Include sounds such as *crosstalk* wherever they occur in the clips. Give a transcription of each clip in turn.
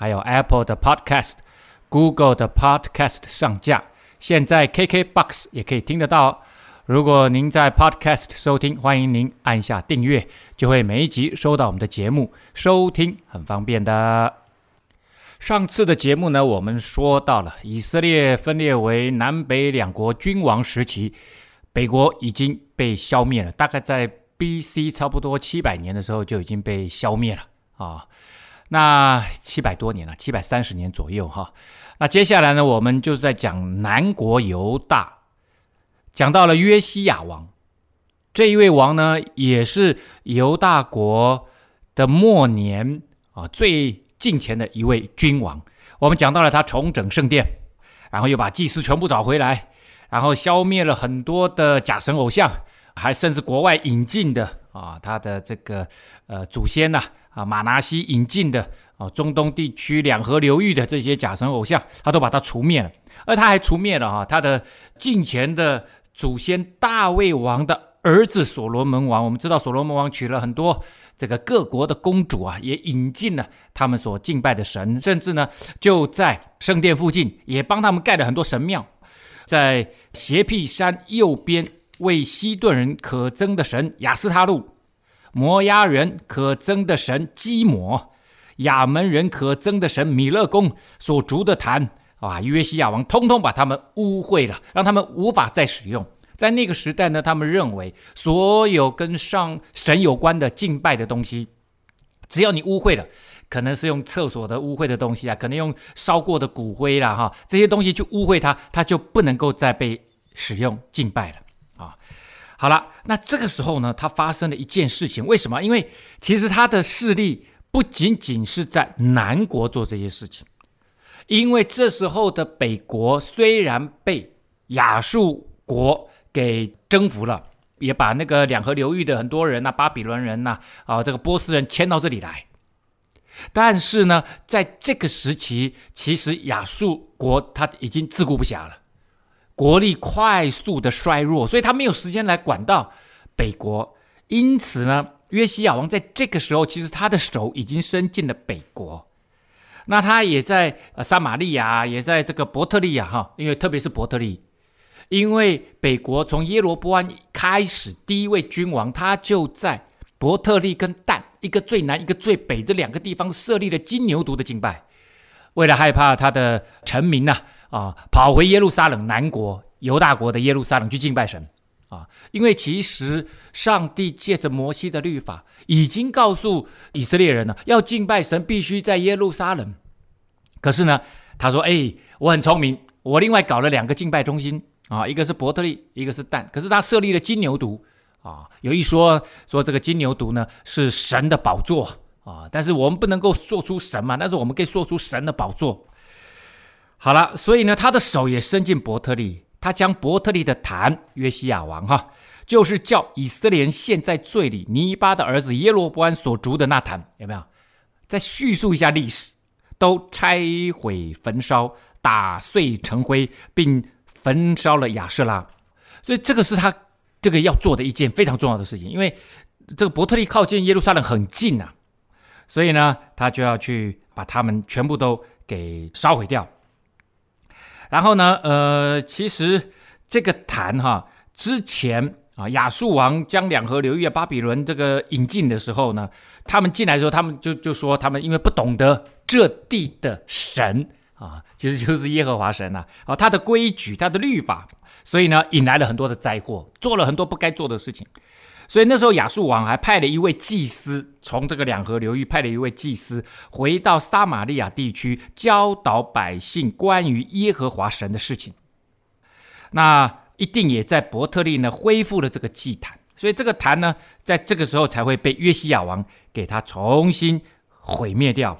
还有 Apple 的 Podcast、Google 的 Podcast 上架。现在 KKBox 也可以听得到。如果您在 Podcast 收听，欢迎您按下订阅，就会每一集收到我们的节目，收听很方便的。上次的节目呢，我们说到了以色列分裂为南北两国君王时期，北国已经被消灭了，大概在。B.C. 差不多七百年的时候就已经被消灭了啊，那七百多年了，七百三十年左右哈。那接下来呢，我们就在讲南国犹大，讲到了约西亚王这一位王呢，也是犹大国的末年啊最近前的一位君王。我们讲到了他重整圣殿，然后又把祭司全部找回来，然后消灭了很多的假神偶像。还甚至国外引进的啊，他的这个呃祖先呐，啊马拿西引进的啊中东地区两河流域的这些假神偶像，他都把它除灭了。而他还除灭了哈、他的近前的祖先大卫王的儿子所罗门王。我们知道所罗门王娶了很多这个各国的公主啊，也引进了他们所敬拜的神，甚至呢就在圣殿附近也帮他们盖了很多神庙，在邪僻山右边。为西顿人可憎的神亚斯塔路，摩押人可憎的神基摩，亚门人可憎的神米勒公所逐的坛啊，约西亚王通通把他们污秽了，让他们无法再使用。在那个时代呢，他们认为所有跟上神有关的敬拜的东西，只要你污秽了，可能是用厕所的污秽的东西啊，可能用烧过的骨灰啦哈，这些东西去污秽它，它就不能够再被使用敬拜了。啊，好了，那这个时候呢，他发生了一件事情。为什么？因为其实他的势力不仅仅是在南国做这些事情，因为这时候的北国虽然被亚述国给征服了，也把那个两河流域的很多人呐、巴比伦人呐，啊，这个波斯人迁到这里来，但是呢，在这个时期，其实亚述国他已经自顾不暇了。国力快速的衰弱，所以他没有时间来管到北国。因此呢，约西亚王在这个时候，其实他的手已经伸进了北国。那他也在呃撒玛利亚，也在这个伯特利亚哈，因为特别是伯特利，因为北国从耶罗波安开始，第一位君王他就在伯特利跟但一个最南，一个最北这两个地方设立了金牛犊的敬拜。为了害怕他的臣民呐，啊跑回耶路撒冷南国犹大国的耶路撒冷去敬拜神，啊，因为其实上帝借着摩西的律法已经告诉以色列人了，要敬拜神必须在耶路撒冷。可是呢，他说：“哎，我很聪明，我另外搞了两个敬拜中心啊，一个是伯特利，一个是但。可是他设立了金牛犊啊，有一说说这个金牛犊呢是神的宝座。”啊！但是我们不能够说出神嘛，但是我们可以说出神的宝座。好了，所以呢，他的手也伸进伯特利，他将伯特利的坛约西亚王哈，就是叫以色列人陷在罪里，尼巴的儿子耶罗波安所筑的那坛，有没有？再叙述一下历史，都拆毁焚烧，打碎成灰，并焚烧了亚舍拉。所以这个是他这个要做的一件非常重要的事情，因为这个伯特利靠近耶路撒冷很近呐、啊。所以呢，他就要去把他们全部都给烧毁掉。然后呢，呃，其实这个坛哈，之前啊，亚述王将两河流域，巴比伦这个引进的时候呢，他们进来的时候，他们就就说他们因为不懂得这地的神啊，其实就是耶和华神呐啊，啊，他的规矩、他的律法，所以呢，引来了很多的灾祸，做了很多不该做的事情。所以那时候亚述王还派了一位祭司，从这个两河流域派了一位祭司回到撒玛利亚地区，教导百姓关于耶和华神的事情。那一定也在伯特利呢恢复了这个祭坛，所以这个坛呢，在这个时候才会被约西亚王给他重新毁灭掉。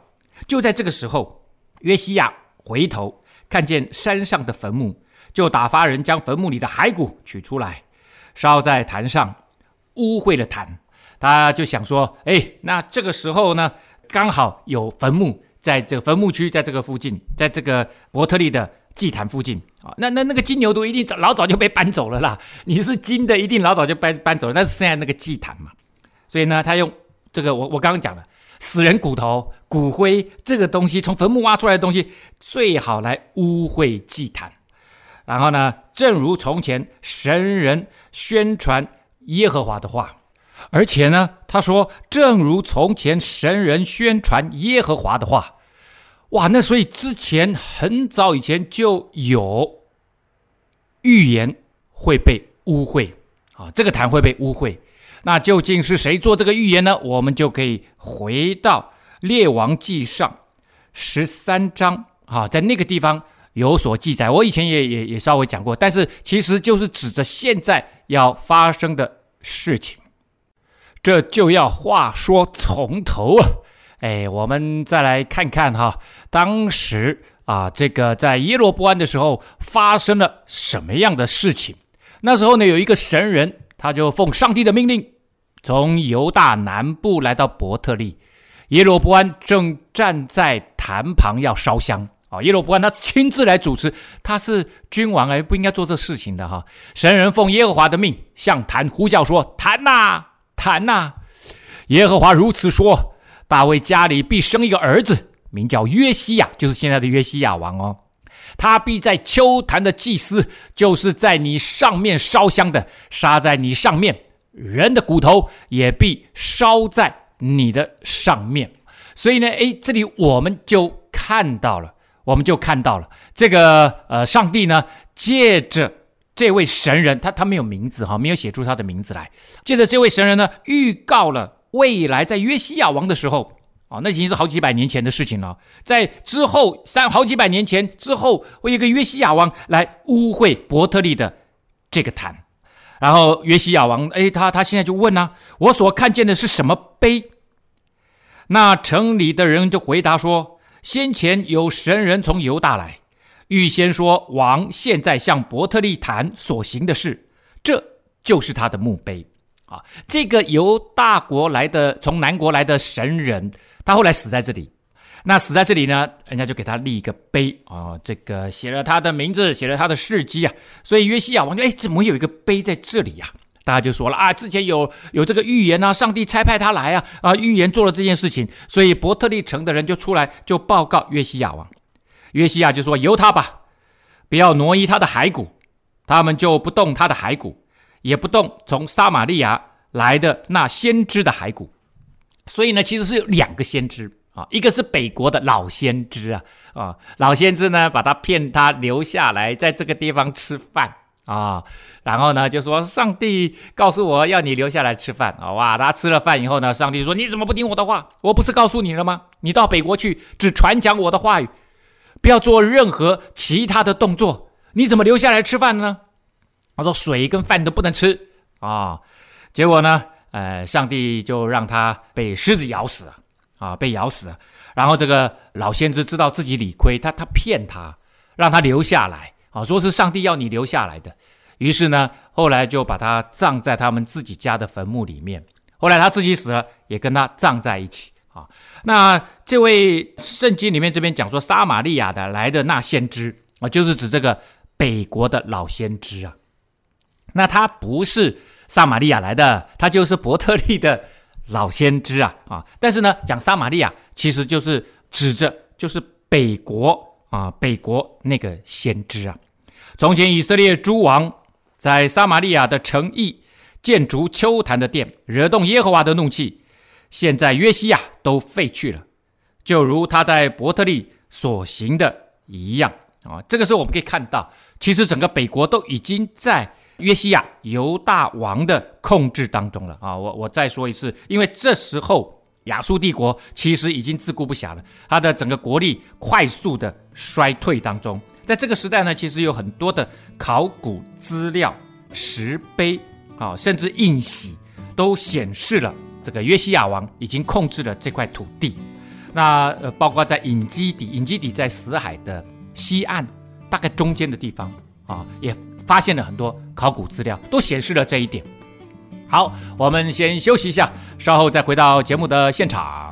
就在这个时候，约西亚回头看见山上的坟墓，就打发人将坟墓里的骸骨取出来，烧在坛上，污秽了坛。他就想说：“哎，那这个时候呢，刚好有坟墓在这个坟墓区，在这个附近，在这个伯特利的祭坛附近啊。那那那个金牛犊一定早老早就被搬走了啦。*laughs* 你是金的，一定老早就搬搬走了。但是剩下那个祭坛嘛，所以呢，他用这个我我刚刚讲了，死人骨头、骨灰这个东西，从坟墓挖出来的东西，最好来污秽祭坛。然后呢，正如从前神人宣传耶和华的话。”而且呢，他说，正如从前神人宣传耶和华的话，哇，那所以之前很早以前就有预言会被污秽啊，这个坛会被污秽。那究竟是谁做这个预言呢？我们就可以回到列王记上十三章啊，在那个地方有所记载。我以前也也也稍微讲过，但是其实就是指着现在要发生的事情。这就要话说从头啊，哎，我们再来看看哈，当时啊，这个在耶罗波安的时候发生了什么样的事情？那时候呢，有一个神人，他就奉上帝的命令，从犹大南部来到伯特利，耶罗波安正站在坛旁要烧香啊，耶罗伯安他亲自来主持，他是君王哎，不应该做这事情的哈。神人奉耶和华的命向坛呼叫说：“坛呐！”坛呐，耶和华如此说：大卫家里必生一个儿子，名叫约西亚，就是现在的约西亚王哦。他必在秋坛的祭司，就是在你上面烧香的，杀在你上面；人的骨头也必烧在你的上面。所以呢，诶，这里我们就看到了，我们就看到了这个呃，上帝呢，借着。这位神人，他他没有名字哈，没有写出他的名字来。借着，这位神人呢，预告了未来在约西亚王的时候，啊，那已经是好几百年前的事情了。在之后三好几百年前之后，会有一个约西亚王来污秽伯特利的这个坛。然后约西亚王，哎，他他现在就问呢、我所看见的是什么碑？那城里的人就回答说，先前有神人从犹大来。预先说，王现在向伯特利坛所行的事，这就是他的墓碑啊。这个由大国来的，从南国来的神人，他后来死在这里。那死在这里呢，人家就给他立一个碑啊，这个写了他的名字，写了他的事迹啊。所以约西亚王就哎，怎么有一个碑在这里呀？大家就说了啊，之前有有这个预言啊，上帝差派他来啊啊，预言做了这件事情，所以伯特利城的人就出来就报告约西亚王。约西亚就说：“由他吧，不要挪移他的骸骨，他们就不动他的骸骨，也不动从撒玛利亚来的那先知的骸骨。所以呢，其实是有两个先知啊，一个是北国的老先知啊啊，老先知呢把他骗他留下来，在这个地方吃饭啊，然后呢就说上帝告诉我要你留下来吃饭啊，哇，他吃了饭以后呢，上帝说你怎么不听我的话？我不是告诉你了吗？你到北国去，只传讲我的话语。”不要做任何其他的动作，你怎么留下来吃饭呢？他说水跟饭都不能吃啊，结果呢，呃，上帝就让他被狮子咬死了啊，被咬死了。然后这个老先知知道自己理亏，他他骗他，让他留下来啊，说是上帝要你留下来的。于是呢，后来就把他葬在他们自己家的坟墓里面。后来他自己死了，也跟他葬在一起。啊，那这位圣经里面这边讲说撒玛利亚的来的那先知啊，就是指这个北国的老先知啊。那他不是撒玛利亚来的，他就是伯特利的老先知啊啊。但是呢，讲撒玛利亚其实就是指着就是北国啊，北国那个先知啊。从前以色列诸王在撒玛利亚的城邑建筑秋坛的殿，惹动耶和华的怒气。现在约西亚都废去了，就如他在伯特利所行的一样啊。这个时候我们可以看到，其实整个北国都已经在约西亚犹大王的控制当中了啊。我我再说一次，因为这时候亚述帝国其实已经自顾不暇了，他的整个国力快速的衰退当中。在这个时代呢，其实有很多的考古资料、石碑啊，甚至印玺都显示了。这个约西亚王已经控制了这块土地，那呃，包括在隐基底，隐基底在死海的西岸，大概中间的地方啊，也发现了很多考古资料，都显示了这一点。好，我们先休息一下，稍后再回到节目的现场。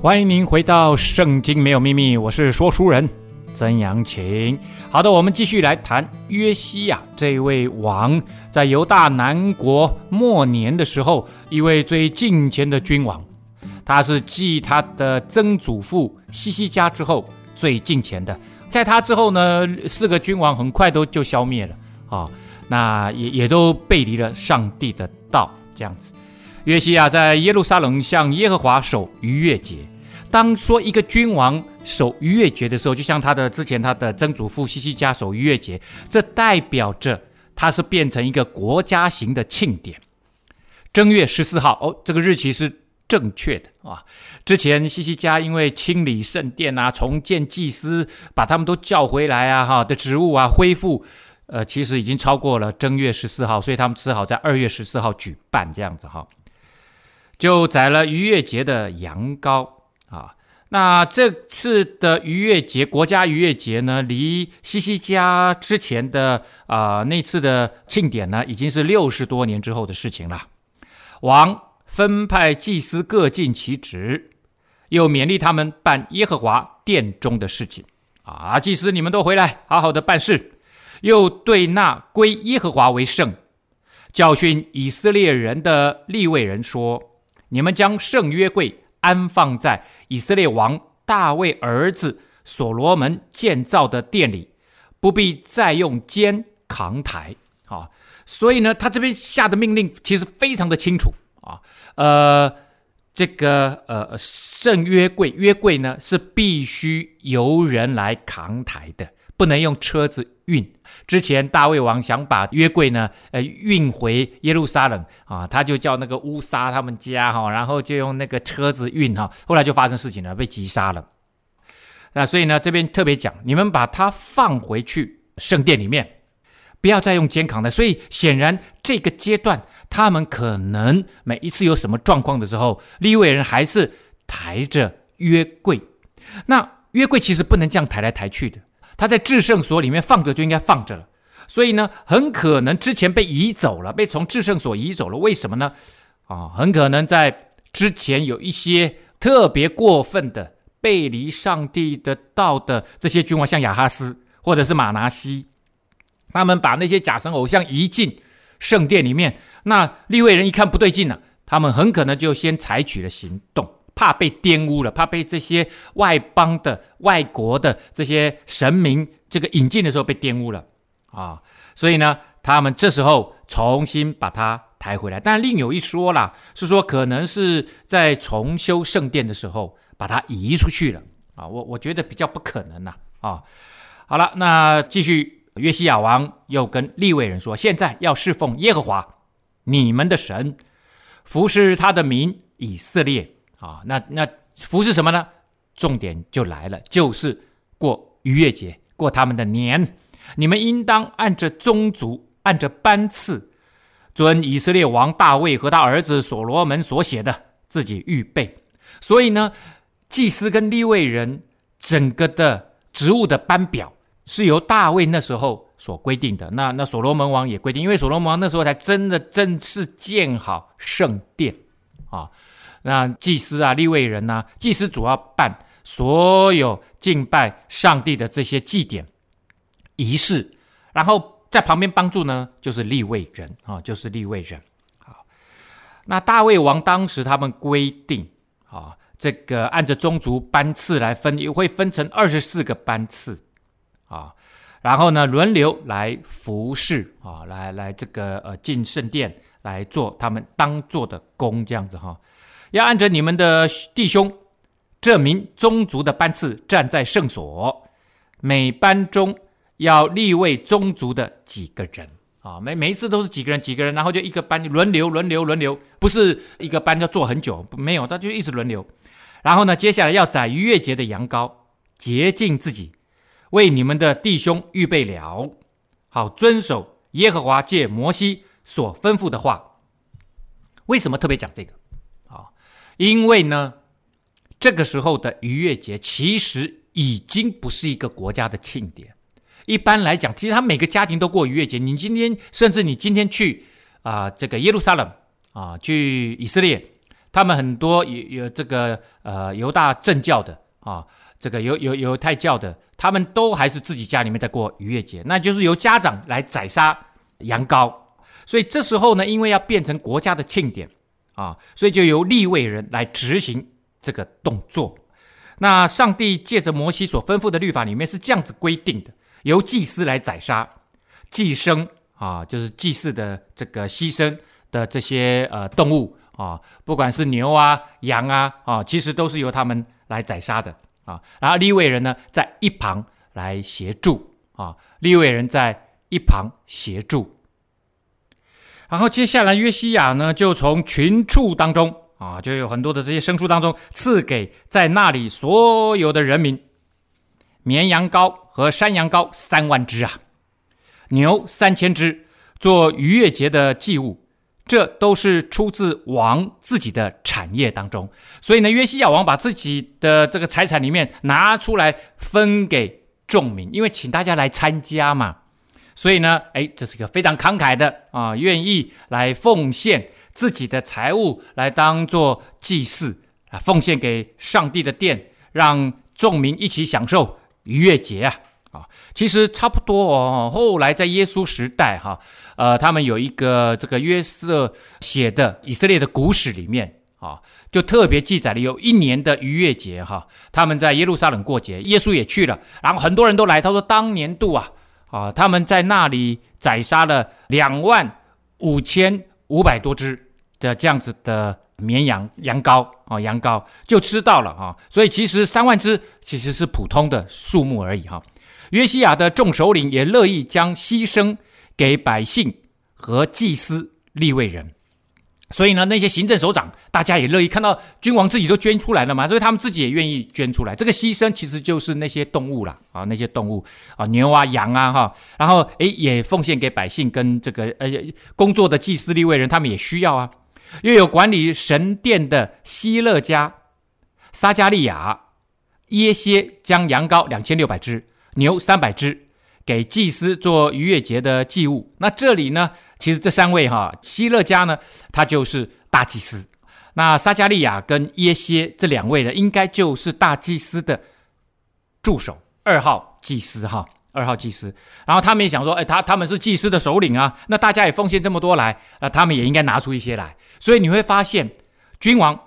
欢迎您回到《圣经没有秘密》，我是说书人曾阳晴。好的，我们继续来谈约西亚这位王，在犹大南国末年的时候，一位最敬虔的君王。他是继他的曾祖父西西家之后最敬虔的。在他之后呢，四个君王很快都就消灭了啊、那也也都背离了上帝的道，这样子。约西亚在耶路撒冷向耶和华守逾越节。当说一个君王守逾越节的时候，就像他的之前他的曾祖父西西家守逾越节，这代表着他是变成一个国家型的庆典。正月十四号，哦，这个日期是正确的啊。之前西西家因为清理圣殿啊，重建祭司，把他们都叫回来啊，哈的职务啊恢复，呃，其实已经超过了正月十四号，所以他们只好在二月十四号举办这样子哈，就宰了逾越节的羊羔。啊，那这次的逾越节，国家逾越节呢，离西西家之前的啊、那次的庆典呢，已经是六十多年之后的事情了。王分派祭司各尽其职，又勉励他们办耶和华殿中的事情。啊，祭司你们都回来，好好的办事。又对那归耶和华为圣、教训以色列人的利未人说：你们将圣约柜。安放在以色列王大卫儿子所罗门建造的殿里，不必再用肩扛抬啊。所以呢，他这边下的命令其实非常的清楚啊。呃，这个呃圣约柜约柜呢是必须由人来扛抬的，不能用车子运。之前大卫王想把约柜呢，呃，运回耶路撒冷啊，他就叫那个乌撒他们家哈，然后就用那个车子运哈，后来就发生事情了，被击杀了。那所以呢，这边特别讲，你们把它放回去圣殿里面，不要再用肩扛了。所以显然这个阶段，他们可能每一次有什么状况的时候，利未人还是抬着约柜。那约柜其实不能这样抬来抬去的。他在至圣所里面放着就应该放着了，所以呢，很可能之前被移走了，被从至圣所移走了。为什么呢？啊，很可能在之前有一些特别过分的背离上帝的道的这些君王，像亚哈斯或者是玛拿西，他们把那些假神偶像移进圣殿里面。那立位人一看不对劲了，他们很可能就先采取了行动。怕被玷污了，怕被这些外邦的、外国的这些神明这个引进的时候被玷污了啊，所以呢，他们这时候重新把它抬回来。但另有一说啦，是说可能是在重修圣殿的时候把它移出去了啊。我我觉得比较不可能呐啊。好了，那继续，约西亚王又跟利未人说：现在要侍奉耶和华你们的神，服侍他的民以色列。啊，那那服是什么呢？重点就来了，就是过逾越节，过他们的年。你们应当按着宗族，按着班次，遵以色列王大卫和他儿子所罗门所写的，自己预备。所以呢，祭司跟立位人整个的职务的班表是由大卫那时候所规定的。那那所罗门王也规定，因为所罗门王那时候才真的正式建好圣殿啊。那祭司啊，立位人呐、啊，祭司主要办所有敬拜上帝的这些祭典仪式，然后在旁边帮助呢，就是立位人啊，就是立位人。好，那大卫王当时他们规定啊，这个按着宗族班次来分，也会分成二十四个班次啊，然后呢轮流来服侍啊，来来这个呃进圣殿来做他们当做的工，这样子哈。要按着你们的弟兄这名宗族的班次站在圣所，每班中要立位宗族的几个人啊，每每一次都是几个人几个人，然后就一个班轮流轮流轮流，不是一个班要做很久，没有，他就一直轮流。然后呢，接下来要宰逾越节的羊羔，洁净自己，为你们的弟兄预备了，好遵守耶和华借摩西所吩咐的话。为什么特别讲这个？因为呢，这个时候的逾越节其实已经不是一个国家的庆典。一般来讲，其实他每个家庭都过逾越节。你今天，甚至你今天去啊、这个耶路撒冷啊，去以色列，他们很多有有这个呃犹大正教的啊，这个犹犹犹太教的，他们都还是自己家里面在过逾越节，那就是由家长来宰杀羊羔。所以这时候呢，因为要变成国家的庆典啊，所以就由利未人来执行这个动作。那上帝借着摩西所吩咐的律法里面是这样子规定的。由祭司来宰杀，祭牲啊，就是祭祀的这个牺牲的这些呃动物啊，不管是牛啊、羊啊啊，其实都是由他们来宰杀的啊。然后利未人呢，在一旁来协助啊，利未人在一旁协助。然后接下来约西亚呢，就从群畜当中啊，就有很多的这些牲畜当中赐给在那里所有的人民。绵羊羔和山羊羔三万只啊，牛三千只，做逾越节的祭物，这都是出自王自己的产业当中。所以呢，约西亚王把自己的这个财产里面拿出来分给众民，因为请大家来参加嘛。所以呢，哎，这是一个非常慷慨的啊，愿意来奉献自己的财物来当做祭祀啊，奉献给上帝的殿，让众民一起享受。逾越节啊，啊，其实差不多哦。后来在耶稣时代，哈，呃，他们有一个这个约瑟写的以色列的古史里面啊，就特别记载了有一年的逾越节，哈，他们在耶路撒冷过节，耶稣也去了，然后很多人都来。他说，当年度啊，啊，他们在那里宰杀了两万五千五百多只的这样子的。绵羊、羊羔啊，羊羔就知道了哈，所以其实三万只其实是普通的数目而已哈。约西亚的众首领也乐意将牺牲给百姓和祭司立位人，所以呢，那些行政首长大家也乐意看到君王自己都捐出来了嘛，所以他们自己也愿意捐出来。这个牺牲其实就是那些动物啦，啊，那些动物啊，牛啊、羊啊哈，然后诶也奉献给百姓跟这个呃工作的祭司立位人，他们也需要啊。又有管理神殿的希勒家、撒迦利亚、耶歇，将羊羔两千六百只、牛三百只给祭司做逾越节的祭物。那这里呢，其实这三位哈，希勒家呢，他就是大祭司；那撒迦利亚跟耶歇这两位呢，应该就是大祭司的助手，二号祭司哈。二号祭司，然后他们也想说，哎，他他们是祭司的首领啊，那大家也奉献这么多来，那他们也应该拿出一些来。所以你会发现，君王、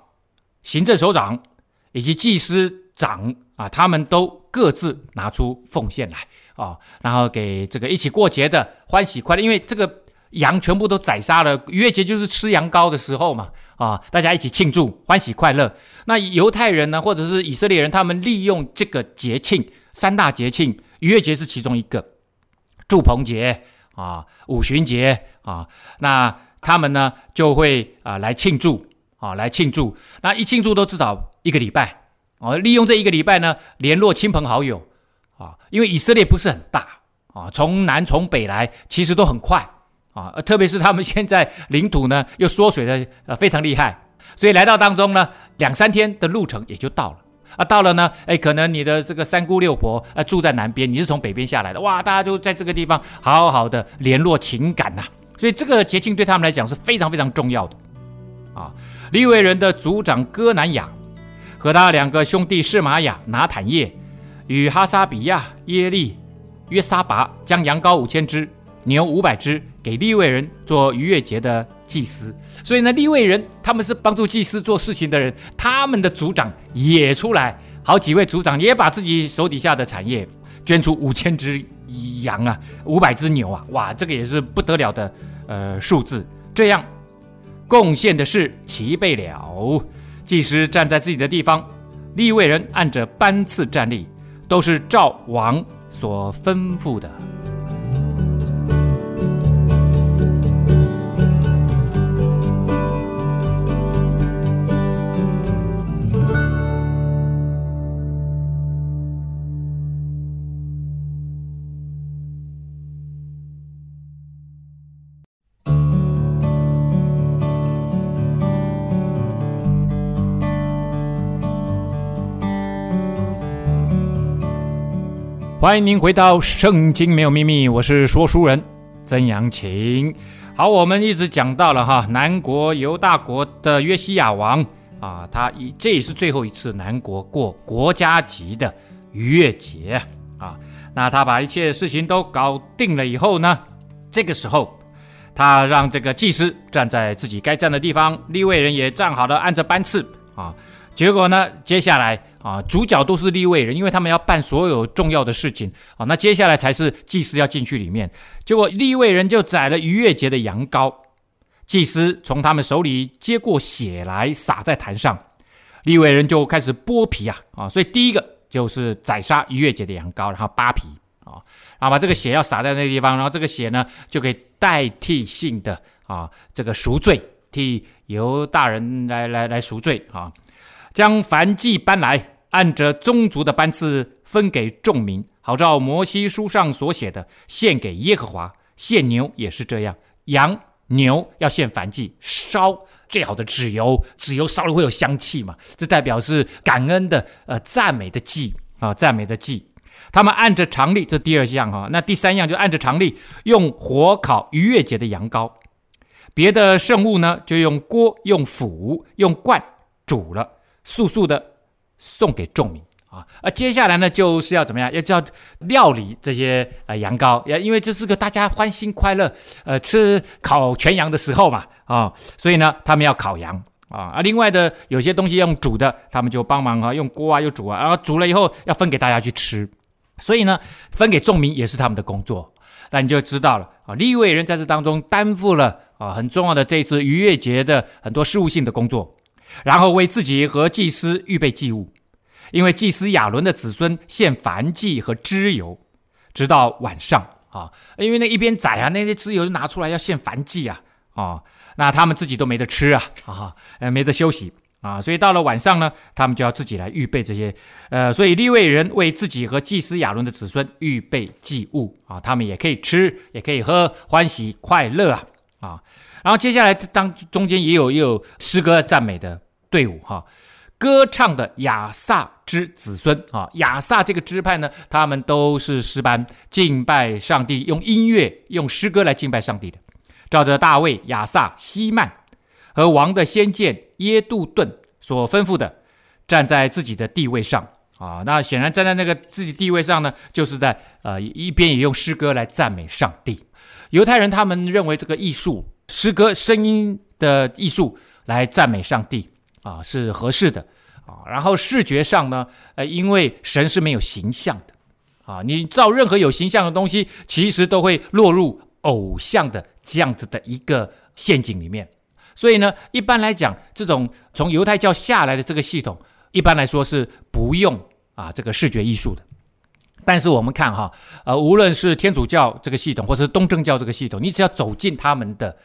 行政首长以及祭司长啊，他们都各自拿出奉献来啊，然后给这个一起过节的欢喜快乐，因为这个羊全部都宰杀了，逾越节就是吃羊羔的时候嘛，啊，大家一起庆祝欢喜快乐。那犹太人呢，或者是以色列人，他们利用这个节庆，三大节庆。逾越节是其中一个，祝棚节啊，五旬节啊，那他们呢就会啊来庆祝啊来庆祝，那一庆祝都至少一个礼拜啊，利用这一个礼拜呢联络亲朋好友啊，因为以色列不是很大啊，从南从北来其实都很快啊，特别是他们 *laughs* 现在领土呢又缩水的呃非常厉害，所以来到当中呢两三天的路程也就到了。啊，到了呢，哎，可能你的这个三姑六婆啊住在南边，你是从北边下来的，哇，大家就在这个地方好好的联络情感呐、所以这个节庆对他们来讲是非常非常重要的，啊，利未人的族长哥南雅和他两个兄弟示玛雅、拿坦业与哈沙比亚、耶利、约沙拔将羊羔五千只、牛五百只给利未人做逾越节的。祭司，所以呢，利未人他们是帮助祭司做事情的人，他们的族长也出来，好几位族长也把自己手底下的产业捐出五千只羊啊，五百只牛啊，哇，这个也是不得了的呃数字。这样贡献的事齐备了，祭司站在自己的地方，利未人按着班次站立，都是赵王所吩咐的。欢迎您回到《圣经没有秘密》，我是说书人曾阳晴。好，我们一直讲到了哈，南国犹大国的约西亚王啊，他以这也是最后一次南国过国家级的逾越节啊。那他把一切事情都搞定了以后呢，这个时候他让这个祭司站在自己该站的地方，立位人也站好了，按着班次啊。结果呢，接下来啊，主角都是立位人，因为他们要办所有重要的事情啊。那接下来才是祭司要进去里面。结果立位人就宰了逾越节的羊羔，祭司从他们手里接过血来洒在坛上，立位人就开始剥皮啊啊。所以第一个就是宰杀逾越节的羊羔，然后扒皮啊，然后把这个血要撒在那个地方，然后这个血呢就可以代替性的啊这个赎罪，替犹大人来来来赎罪啊。将燔祭搬来，按着宗族的班次分给众民，好照摩西书上所写的，献给耶和华。献牛也是这样，羊牛要献燔祭，烧最好的脂油，脂油烧了会有香气嘛？这代表是感恩的，呃，赞美的祭啊，赞美的祭。他们按着常例，这第二项哈，那第三样就按着常例，用火烤逾越节的羊羔，别的圣物呢，就用锅、用釜、用罐煮了。速速的送给众民啊！而接下来呢，就是要怎么样？要叫料理这些呃羊羔，也因为这是个大家欢欣快乐呃吃烤全羊的时候嘛啊，所以呢，他们要烤羊啊。啊，另外的有些东西用煮的，他们就帮忙啊，用锅啊又煮啊，然后煮了以后要分给大家去吃，所以呢，分给众民也是他们的工作。那你就知道了啊，另一位人在这当中担负了啊很重要的这一次逾越节的很多事务性的工作。然后为自己和祭司预备祭物，因为祭司亚伦的子孙献燔祭和脂油，直到晚上啊，因为那一边宰啊，那些脂油就拿出来要献燔祭啊，啊，那他们自己都没得吃啊，啊，呃，没得休息啊，所以到了晚上呢，他们就要自己来预备这些，呃，所以利未人为自己和祭司亚伦的子孙预备祭物啊，他们也可以吃，也可以喝，欢喜快乐啊，啊。然后接下来当中间也有也有诗歌赞美的队伍哈，歌唱的亚萨之子孙啊，亚萨这个支派呢，他们都是诗班敬拜上帝，用音乐用诗歌来敬拜上帝的，照着大卫、亚萨、希曼和王的先见耶杜顿所吩咐的，站在自己的地位上啊。那显然站在那个自己地位上呢，就是在呃一边也用诗歌来赞美上帝。犹太人他们认为这个艺术。诗歌声音的艺术来赞美上帝啊，是合适的啊。然后视觉上呢，呃，因为神是没有形象的啊，你造任何有形象的东西，其实都会落入偶像的这样子的一个陷阱里面。所以呢，一般来讲，这种从犹太教下来的这个系统，一般来说是不用啊这个视觉艺术的。但是我们看哈，呃，无论是天主教这个系统，或是东正教这个系统，你只要走进他们的。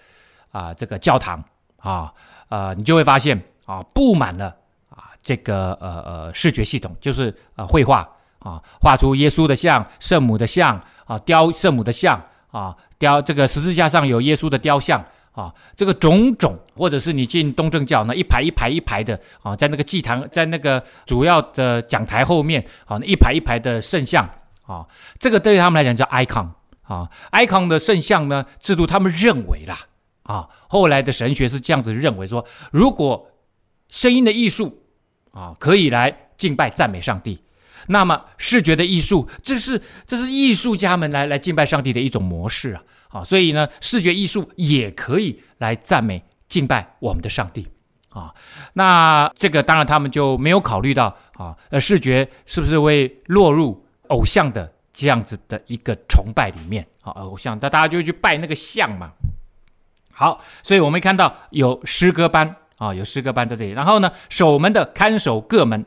啊，这个教堂啊，呃，你就会发现啊，布满了啊，这个呃呃视觉系统，就是呃绘画啊，画出耶稣的像、圣母的像啊，雕圣母的像啊，雕这个十字架上有耶稣的雕像啊，这个种种，或者是你进东正教那一排一排一排的啊，在那个祭坛，在那个主要的讲台后面啊，那一排一排的圣像啊，这个对于他们来讲叫 icon 啊，icon 的圣像呢制度，他们认为啦。啊，后来的神学是这样子认为说，如果声音的艺术啊可以来敬拜赞美上帝，那么视觉的艺术，这是这是艺术家们来来敬拜上帝的一种模式啊。啊，所以呢，视觉艺术也可以来赞美敬拜我们的上帝啊。那这个当然他们就没有考虑到啊，呃，视觉是不是会落入偶像的这样子的一个崇拜里面啊？偶像，那大家就去拜那个像嘛。好，所以我们看到有诗歌班啊，有诗歌班在这里。然后呢，守门的看守各门，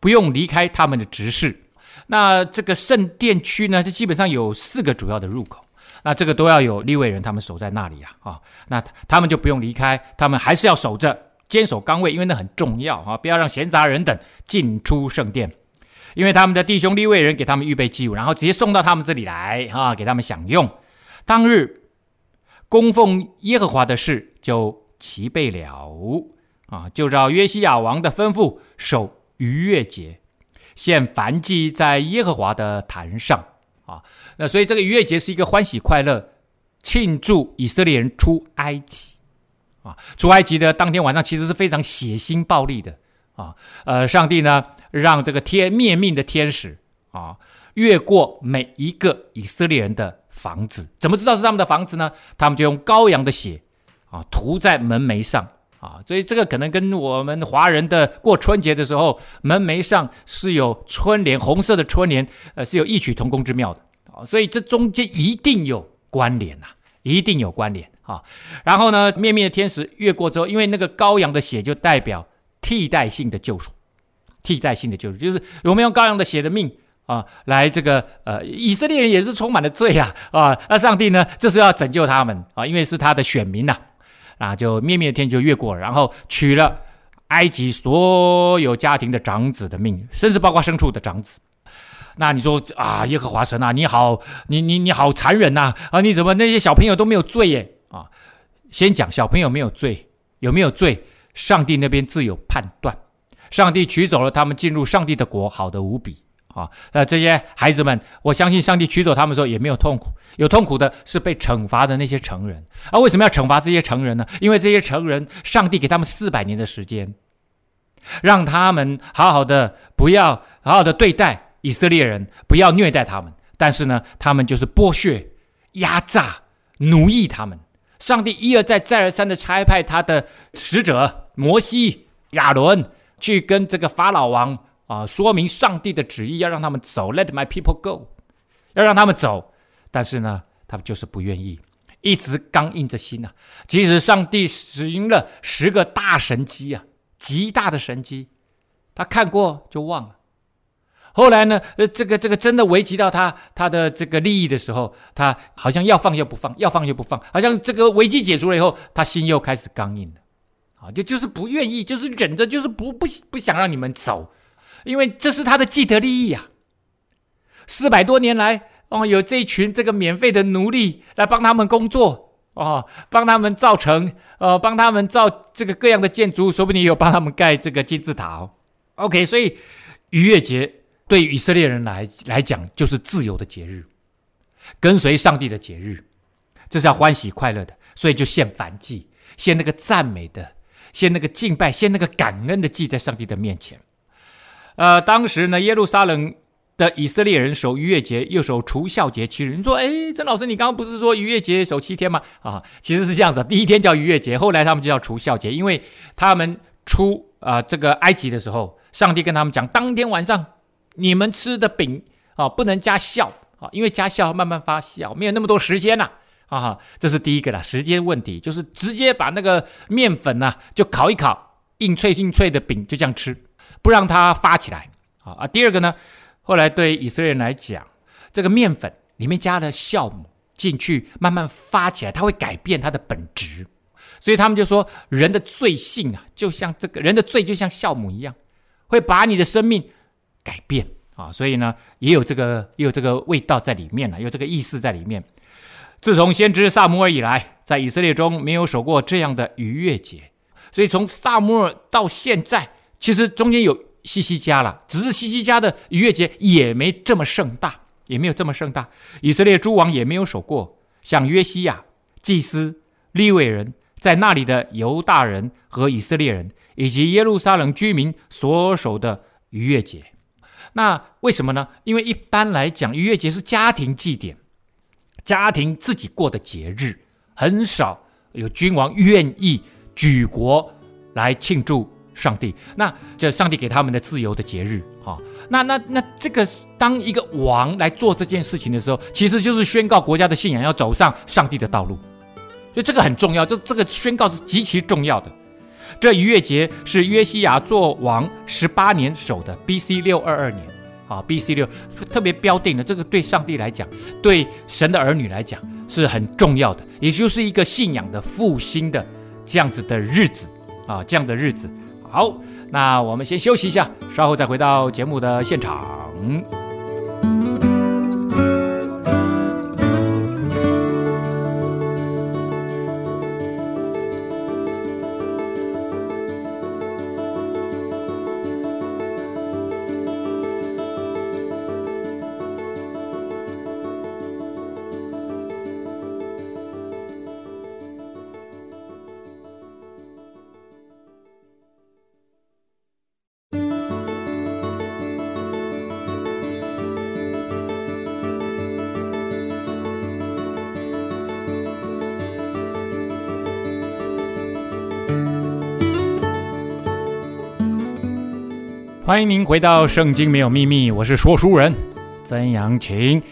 不用离开他们的职事。那这个圣殿区呢，就基本上有四个主要的入口。那这个都要有利位人他们守在那里啊啊，那他们就不用离开，他们还是要守着坚守岗位，因为那很重要啊，不要让闲杂人等进出圣殿。因为他们的弟兄利位人给他们预备祭物，然后直接送到他们这里来啊，给他们享用。当日。供奉耶和华的事就齐备了啊，就照约西亚王的吩咐守逾越节，献燔祭在耶和华的坛上啊。那所以这个逾越节是一个欢喜快乐，庆祝以色列人出埃及啊。出埃及的当天晚上其实是非常血腥暴力的啊。呃，上帝呢让这个天灭命的天使啊越过每一个以色列人的房子，怎么知道是他们的房子呢？他们就用羔羊的血啊涂在门楣上。啊，所以这个可能跟我们华人的过春节的时候，门楣上是有春联，红色的春联，呃，是有异曲同工之妙的啊。所以这中间一定有关联呐、一定有关联啊。然后呢，灭命的天使越过之后，因为那个羔羊的血就代表替代性的救赎，替代性的救赎就是我们用羔羊的血的命啊，来这个呃，以色列人也是充满了罪啊啊，那上帝呢，这是要拯救他们啊，因为是他的选民呐、啊。就灭灭天就越过了，然后取了埃及所有家庭的长子的命，甚至包括牲畜的长子。那你说啊，耶和华神啊，你好，你你你好残忍呐！啊，你怎么那些小朋友都没有罪耶？啊，先讲小朋友没有罪，有没有罪？上帝那边自有判断。上帝取走了他们进入上帝的国，好的无比。啊，那这些孩子们，我相信上帝取走他们的时候也没有痛苦，有痛苦的是被惩罚的那些成人。啊，为什么要惩罚这些成人呢？因为这些成人，上帝给他们四百年的时间，让他们好好的，不要好好的对待以色列人，不要虐待他们。但是呢，他们就是剥削、压榨、奴役他们。上帝一而再、再而三的差派他的使者摩西、亚伦去跟这个法老王。啊，说明上帝的旨意，要让他们走，Let my people go，要让他们走。但是呢，他们就是不愿意，一直刚硬着心呐、啊。即使上帝使用了十个大神迹啊，极大的神迹，他看过就忘了。后来呢，呃，这个这个真的危及到他他的这个利益的时候，他好像要放又不放，要放又不放，好像这个危机解除了以后，他心又开始刚硬了。啊，就就是不愿意，就是忍着，就是不不不想让你们走。因为这是他的既得利益呀，四百多年来，哦，有这群这个免费的奴隶来帮他们工作，哦，帮他们造城，呃，帮他们造这个各样的建筑，说不定也有帮他们盖这个金字塔哦。OK，所以逾越节对以色列人来来讲就是自由的节日，跟随上帝的节日，这是要欢喜快乐的，所以就献燔祭，献那个赞美的，献那个敬拜，献那个感恩的祭在上帝的面前。呃，当时呢，耶路撒冷的以色列人守逾越节，又守除酵节七日。你说，哎，曾老师，你刚刚不是说逾越节守七天吗？啊，其实是这样子，第一天叫逾越节，后来他们就叫除酵节，因为他们出啊、这个埃及的时候，上帝跟他们讲，当天晚上你们吃的饼啊不能加酵啊，因为加酵慢慢发酵，没有那么多时间呐啊，啊，这是第一个啦，时间问题，就是直接把那个面粉呐、就烤一烤，硬脆硬脆的饼就这样吃。不让它发起来啊啊！第二个呢，后来对以色列人来讲，这个面粉里面加了酵母进去，慢慢发起来，它会改变它的本质，所以他们就说，人的罪性啊，就像这个人的罪就像酵母一样，会把你的生命改变啊！所以呢，也有这个也有这个味道在里面了，有这个意思在里面。自从先知撒母耳以来，在以色列中没有守过这样的逾越节，所以从撒母耳到现在。其实中间有西西家了，只是西西家的逾越节也没这么盛大，也没有这么盛大。以色列诸王也没有守过，像约西亚、祭司、利未人，在那里的犹大人和以色列人，以及耶路撒冷居民所守的逾越节。那为什么呢？因为一般来讲，逾越节是家庭祭典，家庭自己过的节日，很少有君王愿意举国来庆祝。上帝，那这上帝给他们的自由的节日，啊、哦，那那那这个当一个王来做这件事情的时候，其实就是宣告国家的信仰要走上上帝的道路，所以这个很重要，这这个宣告是极其重要的。这逾越节是约西亚做王十八年守的，B.C. 六二二年，啊，B.C. 六特别标定的，这个对上帝来讲，对神的儿女来讲是很重要的，也就是一个信仰的复兴的这样子的日子，啊，这样的日子。好，那我们先休息一下，稍后再回到节目的现场。欢迎您回到《圣经没有秘密》，我是说书人曾阳晴。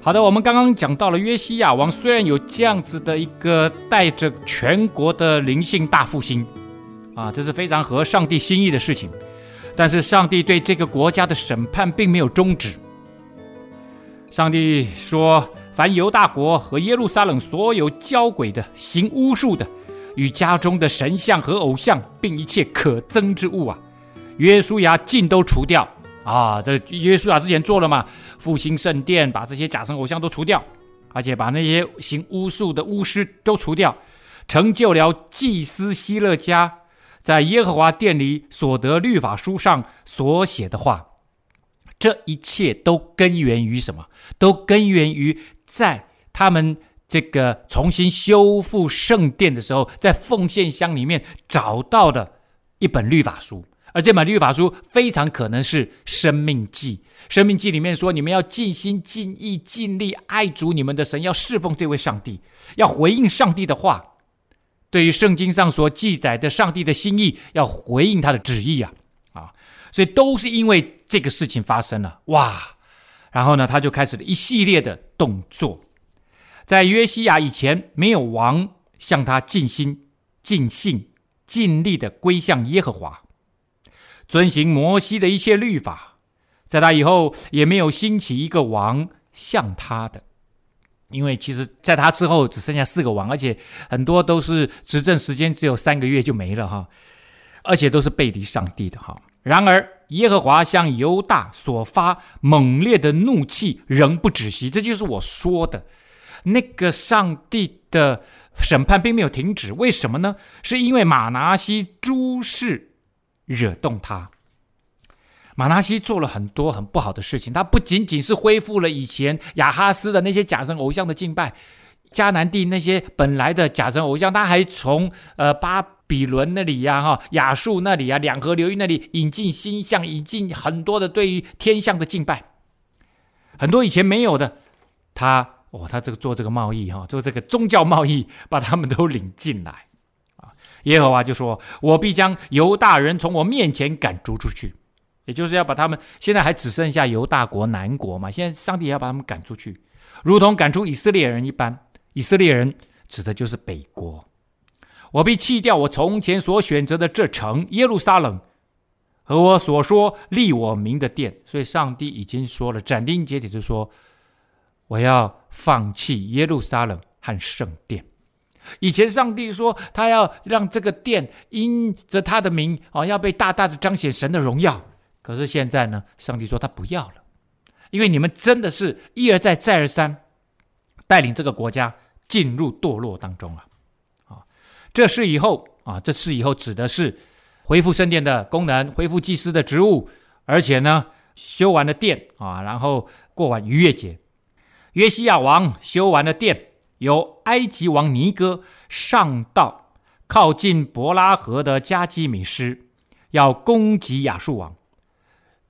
好的，我们刚刚讲到了约西亚王，虽然有这样子的一个带着全国的灵性大复兴，啊，这是非常合上帝心意的事情，但是上帝对这个国家的审判并没有终止。上帝说：“凡犹大国和耶路撒冷所有交鬼的、行巫术的，与家中的神像和偶像，并一切可憎之物啊。”约书亚尽都除掉啊！这约书亚之前做了嘛，复兴圣殿，把这些假神偶像都除掉，而且把那些行巫术的巫师都除掉，成就了祭司希勒家在耶和华殿里所得律法书上所写的话。这一切都根源于什么？都根源于在他们这个重新修复圣殿的时候，在奉献箱里面找到的一本律法书。而这本律法书非常可能是《生命记》。《生命记》里面说：“你们要尽心、尽意、尽力爱主你们的神，要侍奉这位上帝，要回应上帝的话。对于圣经上所记载的上帝的心意，要回应他的旨意啊！啊，所以都是因为这个事情发生了哇！然后呢，他就开始了一系列的动作。在约西亚以前，没有王向他尽心、尽性、尽力的归向耶和华。”遵行摩西的一切律法，在他以后也没有兴起一个王像他的，因为其实在他之后只剩下四个王，而且很多都是执政时间只有三个月就没了哈，而且都是背离上帝的哈。然而耶和华向犹大所发猛烈的怒气仍不止息，这就是我说的那个上帝的审判并没有停止。为什么呢？是因为马拿西诸事。惹动他，玛拿西做了很多很不好的事情。他不仅仅是恢复了以前亚哈斯的那些假神偶像的敬拜，迦南地那些本来的假神偶像，他还从呃巴比伦那里呀、哈亚述那里啊、两河流域那里引进新象，引进很多的对于天象的敬拜，很多以前没有的。他哦，他这个做这个贸易哈，做这个宗教贸易，把他们都领进来。耶和华就说：“我必将犹大人从我面前赶逐出去，也就是要把他们。现在还只剩下犹大国南国嘛，现在上帝要把他们赶出去，如同赶出以色列人一般。以色列人指的就是北国。我必弃掉我从前所选择的这城耶路撒冷，和我所说立我名的殿。所以，上帝已经说了，斩钉截铁就说，我要放弃耶路撒冷和圣殿。”以前上帝说他要让这个殿因着他的名啊，要被大大的彰显神的荣耀。可是现在呢，上帝说他不要了，因为你们真的是一而再再而三带领这个国家进入堕落当中了。啊，这事以后啊，这事以后指的是恢复圣殿的功能，恢复祭司的职务，而且呢，修完了殿啊，然后过完逾越节，约西亚王修完了殿。由埃及王尼哥上到靠近伯拉河的加基米施，要攻击亚述王。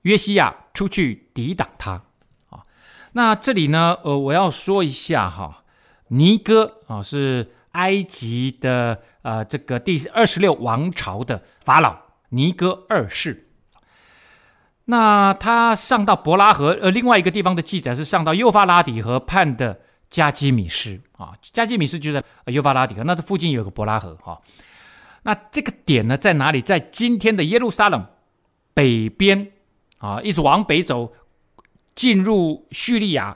约西亚出去抵挡他。啊，那这里呢，呃，我要说一下哈，尼哥啊是埃及的呃这个第二十六王朝的法老尼哥二世。那他上到伯拉河，呃，另外一个地方的记载是上到幼发拉底河畔的。加基米斯啊，加基米斯就在幼发拉底河，那这附近有个伯拉河哈。那这个点呢在哪里？在今天的耶路撒冷北边啊，一直往北走，进入叙利亚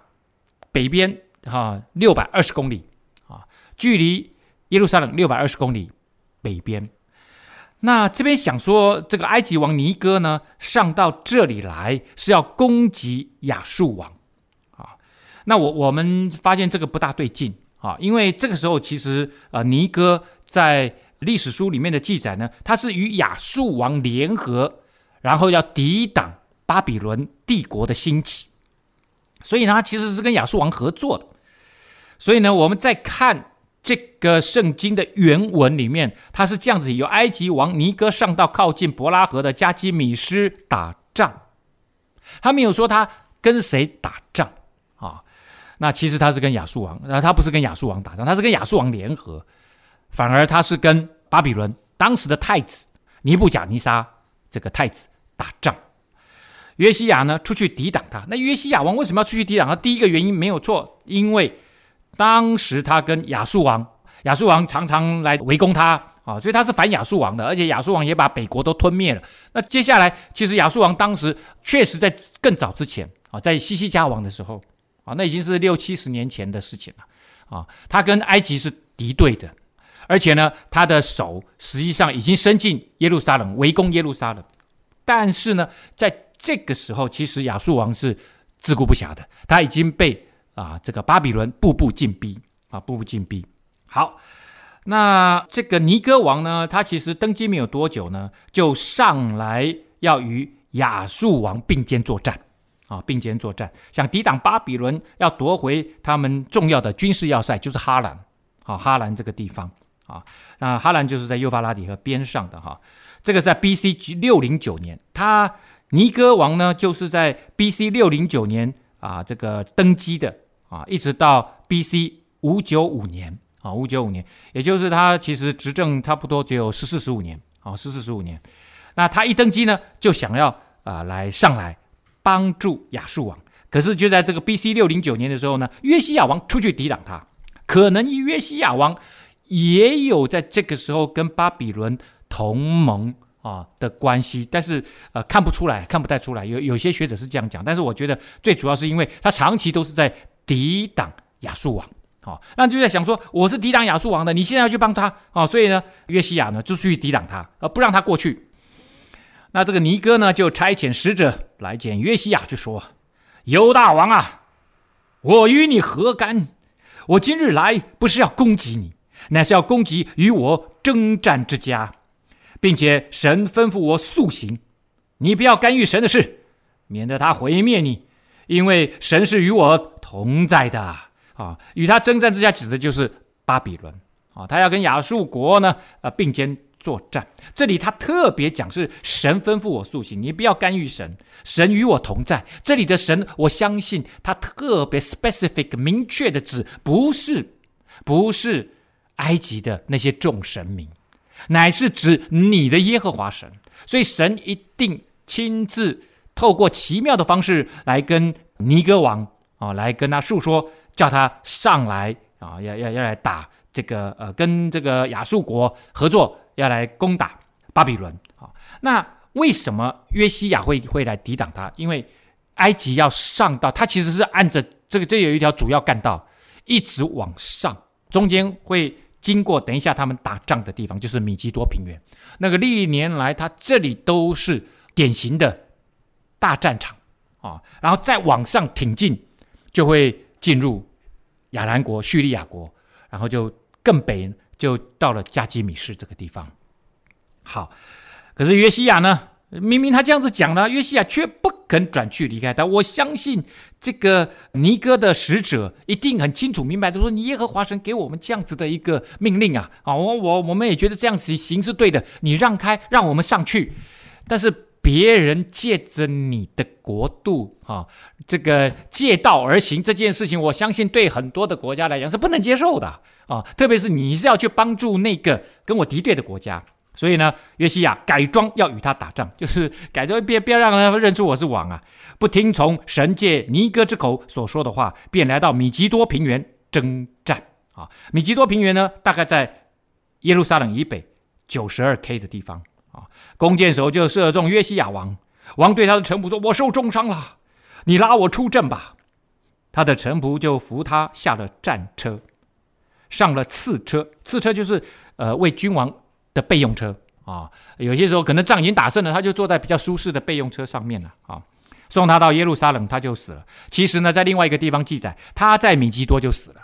北边哈，六百二十公里啊，距离耶路撒冷六百二十公里北边。那这边想说，这个埃及王尼哥呢，上到这里来是要攻击亚述王。那我我们发现这个不大对劲啊，因为这个时候其实呃尼哥在历史书里面的记载呢，他是与亚述王联合，然后要抵挡巴比伦帝国的兴起，所以呢他其实是跟亚述王合作的。所以呢，我们再看这个圣经的原文里面，他是这样子：有埃及王尼哥上到靠近伯拉河的加基米施打仗，他没有说他跟谁打仗。那其实他是跟亚述王，那他不是跟亚述王打仗，他是跟亚述王联合，反而他是跟巴比伦当时的太子尼布甲尼撒这个太子打仗。约西亚呢出去抵挡他。那约西亚王为什么要出去抵挡他？第一个原因没有错，因为当时他跟亚述王，亚述王常常来围攻他啊，所以他是反亚述王的，而且亚述王也把北国都吞灭了。那接下来，其实亚述王当时确实在更早之前啊，在西西家王的时候啊，那已经是六七十年前的事情了啊，他跟埃及是敌对的。而且呢，他的手实际上已经伸进耶路撒冷，围攻耶路撒冷。但是呢，在这个时候，其实亚述王是自顾不暇的，他已经被啊这个巴比伦步步进逼啊，步步进逼。好，那这个尼哥王呢，他其实登基没有多久呢，就上来要与亚述王并肩作战啊，并肩作战，想抵挡巴比伦，要夺回他们重要的军事要塞，就是哈兰啊，哈兰这个地方。啊，那哈兰就是在幼发拉底河边上的哈，这个在 B.C. 六零九年，他尼哥王呢就是在 B.C. 六零九年啊这个登基的啊，一直到 B.C. 五九五年啊五九五年，也就是他其实执政差不多只有十四十五年啊十四十五年，那他一登基呢就想要啊来上来帮助亚述王，可是就在这个 B.C. 六零九年的时候呢，约西亚王出去抵挡他，可能约西亚王。也有在这个时候跟巴比伦同盟啊的关系，但是呃看不出来，看不太出来。有有些学者是这样讲，但是我觉得最主要是因为他长期都是在抵挡亚述王，好，那就在想说我是抵挡亚述王的，你现在要去帮他啊，所以呢约西亚呢就去抵挡他，而不让他过去。那这个尼哥呢就差遣使者来见约西亚，就说：“犹大王啊，我与你何干？我今日来不是要攻击你。”乃是要攻击与我征战之家，并且神吩咐我速行，你不要干预神的事，免得他毁灭你，因为神是与我同在的啊。与他征战之家指的就是巴比伦啊，他要跟亚述国呢呃并肩作战。这里他特别讲是神吩咐我塑形，你不要干预神，神与我同在。这里的神，我相信他特别 specific 明确的指不是不是。埃及的那些众神明，乃是指你的耶和华神，所以神一定亲自透过奇妙的方式来跟尼哥王啊，来跟他述说，叫他上来啊，要要要来打这个呃，跟这个亚述国合作，要来攻打巴比伦啊。那为什么约西亚会会来抵挡他？因为埃及要上到，他其实是按着这个，这有一条主要干道，一直往上，中间会。经过等一下他们打仗的地方，就是米吉多平原。那个历年来，它这里都是典型的大战场啊。然后再往上挺进，就会进入亚兰国、叙利亚国，然后就更北，就到了加基米市这个地方。好，可是约西亚呢？明明他这样子讲了，约西亚却不肯转去离开他。我相信这个尼哥的使者一定很清楚明白，都说你耶和华神给我们这样子的一个命令啊！啊，我我我们也觉得这样子行是对的，你让开，让我们上去。但是别人借着你的国度啊，这个借道而行这件事情，我相信对很多的国家来讲是不能接受的啊！特别是你是要去帮助那个跟我敌对的国家。所以呢，约西亚改装要与他打仗，就是改装，别别让他认出我是王啊！不听从神界尼哥之口所说的话，便来到米吉多平原征战啊！米吉多平原呢，大概在耶路撒冷以北九十二 K 的地方啊。弓箭手就射中约西亚王，王对他的臣仆说：“我受重伤了，你拉我出阵吧。”他的臣仆就扶他下了战车，上了次车，次车就是呃为君王。的备用车啊，有些时候可能仗已经打胜了，他就坐在比较舒适的备用车上面了啊。送他到耶路撒冷，他就死了。其实呢，在另外一个地方记载，他在米基多就死了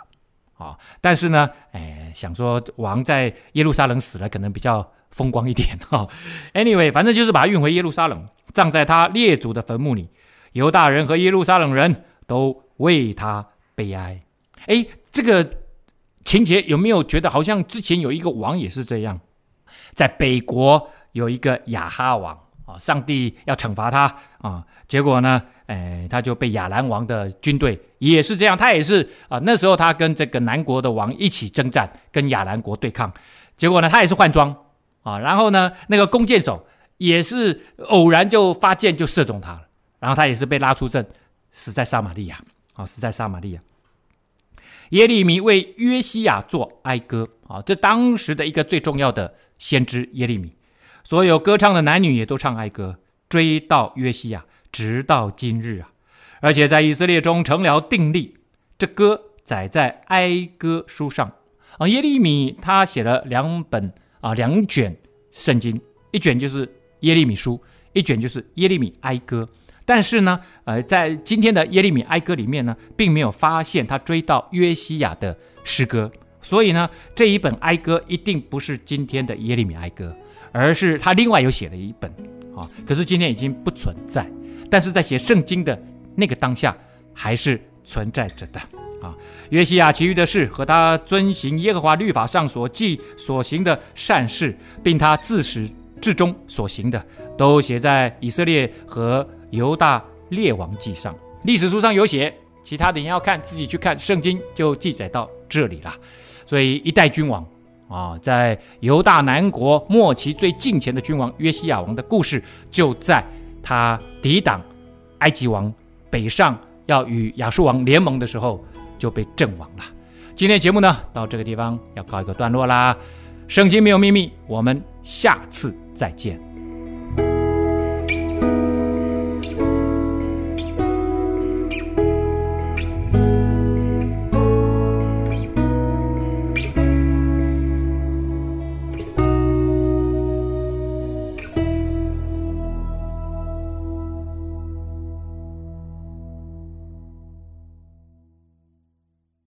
啊。但是呢，哎，想说王在耶路撒冷死了，可能比较风光一点 *laughs* 哈。Anyway，反正就是把他运回耶路撒冷，葬在他列祖的坟墓里。犹大人和耶路撒冷人都为他悲哀。哎，这个情节有没有觉得好像之前有一个王也是这样？在北国有一个亚哈王啊，上帝要惩罚他啊，结果呢，哎，他就被亚兰王的军队也是这样，他也是啊，那时候他跟这个南国的王一起征战，跟亚兰国对抗，结果呢，他也是换装啊，然后呢，那个弓箭手也是偶然就发箭就射中他了，然后他也是被拉出阵，死在撒玛利亚，啊，死在撒玛利亚。耶利米为约西亚做哀歌，啊，这当时的一个最重要的先知耶利米，所有歌唱的男女也都唱哀歌，追悼约西亚，直到今日啊，而且在以色列中成了定例。这歌载在哀歌书上，啊，耶利米他写了两本啊，两卷圣经，一卷就是耶利米书，一卷就是耶利米哀歌。但是呢，呃，在今天的耶利米哀歌里面呢，并没有发现他追悼约西亚的诗歌，所以呢，这一本哀歌一定不是今天的耶利米哀歌，而是他另外有写了一本啊。可是今天已经不存在，但是在写圣经的那个当下，还是存在着的啊。约西亚其余的事和他遵行耶和华律法上所记所行的善事，并他自始至终所行的，都写在以色列和。犹大列王记上，历史书上有写，其他的人要看自己去看，圣经就记载到这里了。所以一代君王啊，在犹大南国末期最近前的君王约西亚王的故事，就在他抵挡埃及王北上要与亚述王联盟的时候就被阵亡了。今天节目呢，到这个地方要告一个段落啦。圣经没有秘密，我们下次再见。